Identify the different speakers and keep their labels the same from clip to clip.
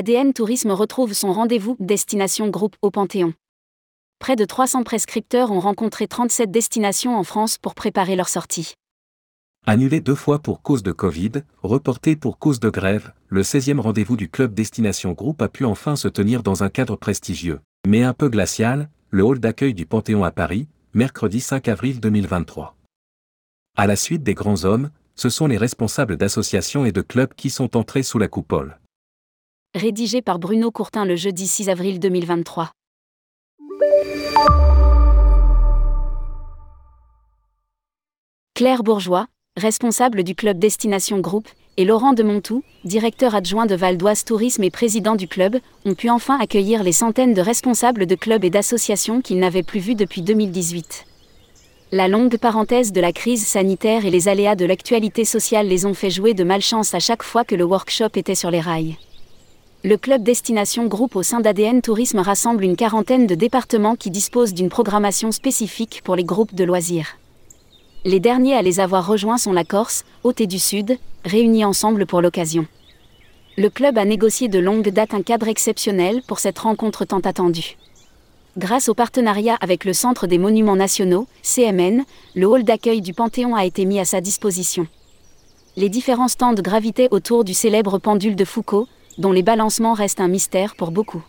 Speaker 1: ADN Tourisme retrouve son rendez-vous Destination Groupe au Panthéon. Près de 300 prescripteurs ont rencontré 37 destinations en France pour préparer leur sortie.
Speaker 2: Annulé deux fois pour cause de Covid, reporté pour cause de grève, le 16e rendez-vous du club Destination Group a pu enfin se tenir dans un cadre prestigieux, mais un peu glacial, le hall d'accueil du Panthéon à Paris, mercredi 5 avril 2023. À la suite des grands hommes, ce sont les responsables d'associations et de clubs qui sont entrés sous la coupole.
Speaker 1: Rédigé par Bruno Courtin le jeudi 6 avril 2023. Claire Bourgeois, responsable du club Destination Group, et Laurent de Montou, directeur adjoint de Val d'Oise Tourisme et président du club, ont pu enfin accueillir les centaines de responsables de clubs et d'associations qu'ils n'avaient plus vus depuis 2018. La longue parenthèse de la crise sanitaire et les aléas de l'actualité sociale les ont fait jouer de malchance à chaque fois que le workshop était sur les rails. Le club Destination Group au sein d'ADN Tourisme rassemble une quarantaine de départements qui disposent d'une programmation spécifique pour les groupes de loisirs. Les derniers à les avoir rejoints sont la Corse, Haute et du Sud, réunis ensemble pour l'occasion. Le club a négocié de longue date un cadre exceptionnel pour cette rencontre tant attendue. Grâce au partenariat avec le Centre des Monuments Nationaux, CMN, le hall d'accueil du Panthéon a été mis à sa disposition. Les différents stands gravitaient autour du célèbre pendule de Foucault, dont les balancements restent un mystère pour beaucoup.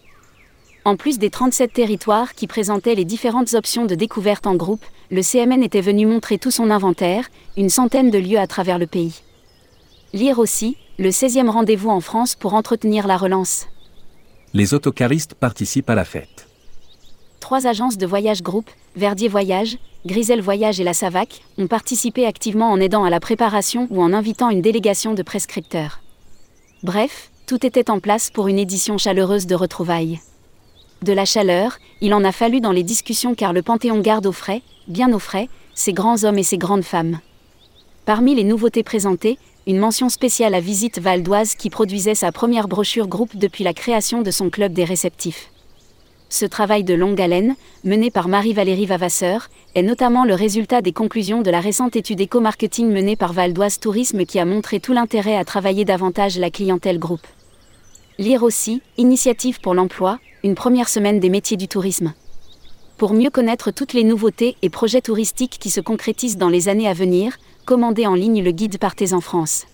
Speaker 1: En plus des 37 territoires qui présentaient les différentes options de découverte en groupe, le CMN était venu montrer tout son inventaire, une centaine de lieux à travers le pays. Lire aussi, le 16e rendez-vous en France pour entretenir la relance.
Speaker 2: Les autocaristes participent à la fête.
Speaker 1: Trois agences de voyage groupe, Verdier Voyage, Grisel Voyage et La Savac, ont participé activement en aidant à la préparation ou en invitant une délégation de prescripteurs. Bref, tout était en place pour une édition chaleureuse de retrouvailles de la chaleur, il en a fallu dans les discussions car le Panthéon garde au frais, bien au frais, ces grands hommes et ces grandes femmes. Parmi les nouveautés présentées, une mention spéciale à Visite Val d'Oise qui produisait sa première brochure groupe depuis la création de son club des réceptifs. Ce travail de longue haleine, mené par Marie-Valérie Vavasseur, est notamment le résultat des conclusions de la récente étude éco-marketing menée par Val d'Oise Tourisme qui a montré tout l'intérêt à travailler davantage la clientèle groupe. Lire aussi, Initiative pour l'emploi, une première semaine des métiers du tourisme. Pour mieux connaître toutes les nouveautés et projets touristiques qui se concrétisent dans les années à venir, commandez en ligne le guide Partez en France.